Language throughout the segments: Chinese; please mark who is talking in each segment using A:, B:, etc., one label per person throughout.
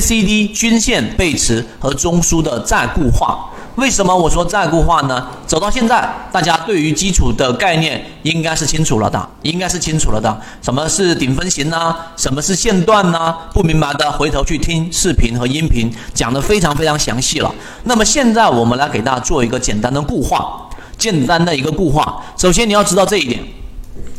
A: CD 均线背驰和中枢的再固化。为什么我说再固化呢？走到现在，大家对于基础的概念应该是清楚了的，应该是清楚了的。什么是顶分型呢？什么是线段呢？不明白的回头去听视频和音频，讲的非常非常详细了。那么现在我们来给大家做一个简单的固化，简单的一个固化。首先你要知道这一点。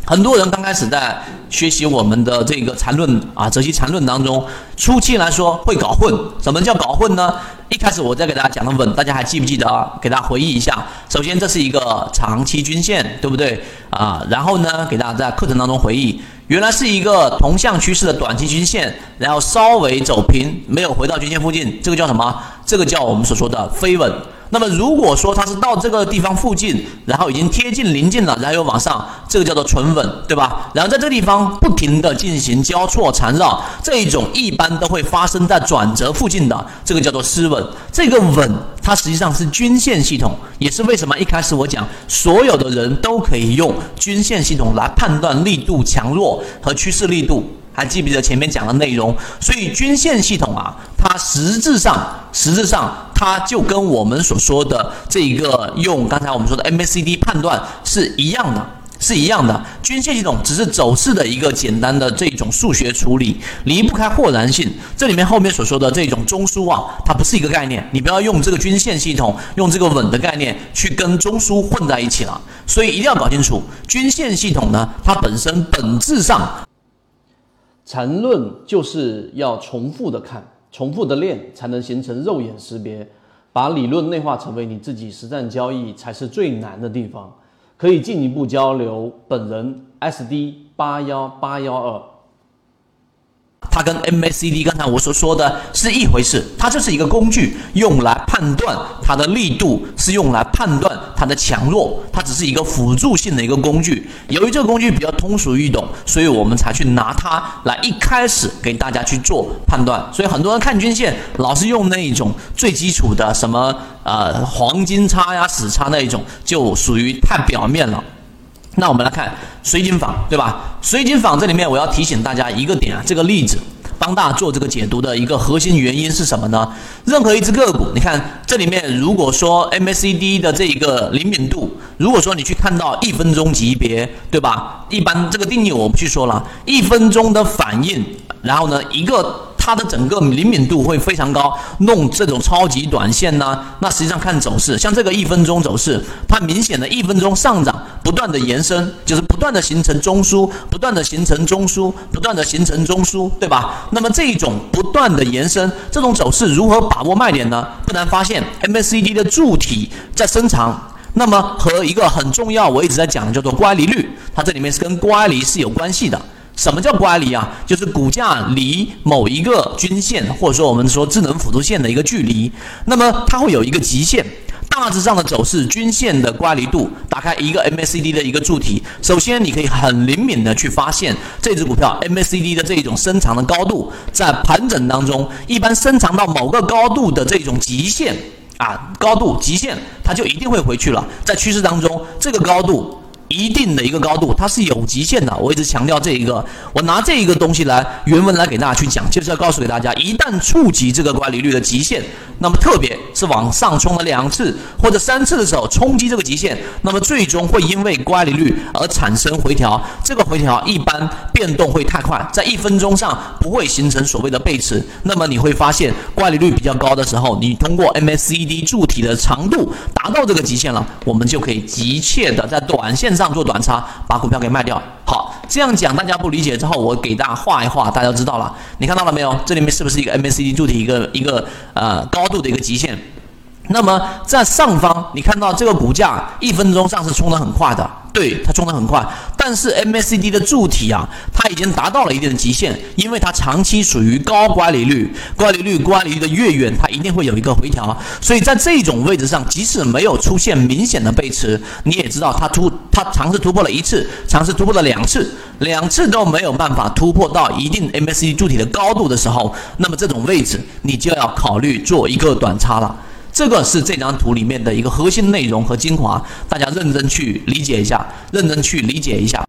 A: 很多人刚开始在学习我们的这个缠论啊，泽西缠论当中，初期来说会搞混。什么叫搞混呢？一开始我再给大家讲的稳，大家还记不记得啊？给大家回忆一下。首先这是一个长期均线，对不对啊？然后呢，给大家在课程当中回忆，原来是一个同向趋势的短期均线，然后稍微走平，没有回到均线附近，这个叫什么？这个叫我们所说的飞稳。那么如果说它是到这个地方附近，然后已经贴近临近了，然后又往上，这个叫做纯稳，对吧？然后在这个地方不停的进行交错缠绕，这一种一般都会发生在转折附近的，这个叫做失稳。这个稳它实际上是均线系统，也是为什么一开始我讲所有的人都可以用均线系统来判断力度强弱和趋势力度。还记不记得前面讲的内容？所以均线系统啊，它实质上，实质上它就跟我们所说的这一个用刚才我们说的 MACD 判断是一样的，是一样的。均线系统只是走势的一个简单的这种数学处理，离不开豁然性。这里面后面所说的这种中枢啊，它不是一个概念，你不要用这个均线系统，用这个稳的概念去跟中枢混在一起了。所以一定要搞清楚，均线系统呢，它本身本质上。
B: 缠论就是要重复的看，重复的练，才能形成肉眼识别。把理论内化成为你自己实战交易，才是最难的地方。可以进一步交流。本人 SD 八幺八幺二。
A: 它跟 MACD 刚才我所说的是一回事，它就是一个工具，用来判断它的力度，是用来判断它的强弱，它只是一个辅助性的一个工具。由于这个工具比较通俗易懂，所以我们才去拿它来一开始给大家去做判断。所以很多人看均线，老是用那一种最基础的什么呃黄金叉呀、死叉那一种，就属于太表面了。那我们来看水井坊，对吧？水井坊这里面我要提醒大家一个点啊，这个例子帮大家做这个解读的一个核心原因是什么呢？任何一只个股，你看这里面，如果说 MACD 的这一个灵敏度，如果说你去看到一分钟级别，对吧？一般这个定义我不去说了，一分钟的反应，然后呢一个。它的整个灵敏度会非常高，弄这种超级短线呢，那实际上看走势，像这个一分钟走势，它明显的一分钟上涨，不断的延伸，就是不断的形成中枢，不断的形成中枢，不断的形成中枢，对吧？那么这一种不断的延伸，这种走势如何把握卖点呢？不难发现，MACD 的柱体在伸长，那么和一个很重要，我一直在讲的叫做乖离率，它这里面是跟乖离是有关系的。什么叫乖离啊？就是股价离某一个均线，或者说我们说智能辅助线的一个距离，那么它会有一个极限。大致上的走势，均线的乖离度，打开一个 MACD 的一个柱体，首先你可以很灵敏的去发现这只股票 MACD 的这一种伸长的高度，在盘整当中，一般伸长到某个高度的这种极限啊，高度极限，它就一定会回去了。在趋势当中，这个高度。一定的一个高度，它是有极限的。我一直强调这一个，我拿这一个东西来原文来给大家去讲，就是要告诉给大家，一旦触及这个乖离率的极限，那么特别是往上冲了两次或者三次的时候，冲击这个极限，那么最终会因为乖离率而产生回调。这个回调一般变动会太快，在一分钟上不会形成所谓的背驰。那么你会发现乖离率比较高的时候，你通过 MACD 柱体的长度达到这个极限了，我们就可以急切的在短线上。上做短差，把股票给卖掉。好，这样讲大家不理解之后，我给大家画一画，大家知道了。你看到了没有？这里面是不是一个 MACD 柱体一个一个呃高度的一个极限？那么在上方，你看到这个股价一分钟上是冲得很快的，对，它冲得很快。但是 MACD 的柱体啊，它已经达到了一定的极限，因为它长期属于高乖离率，乖离率乖离的越远，它一定会有一个回调。所以在这种位置上，即使没有出现明显的背驰，你也知道它突它尝试突破了一次，尝试突破了两次，两次都没有办法突破到一定 MACD 柱体的高度的时候，那么这种位置你就要考虑做一个短差了。这个是这张图里面的一个核心内容和精华，大家认真去理解一下，认真去理解一下。